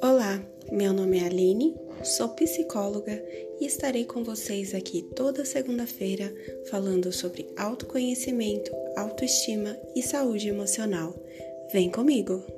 Olá, meu nome é Aline, sou psicóloga e estarei com vocês aqui toda segunda-feira falando sobre autoconhecimento, autoestima e saúde emocional. Vem comigo!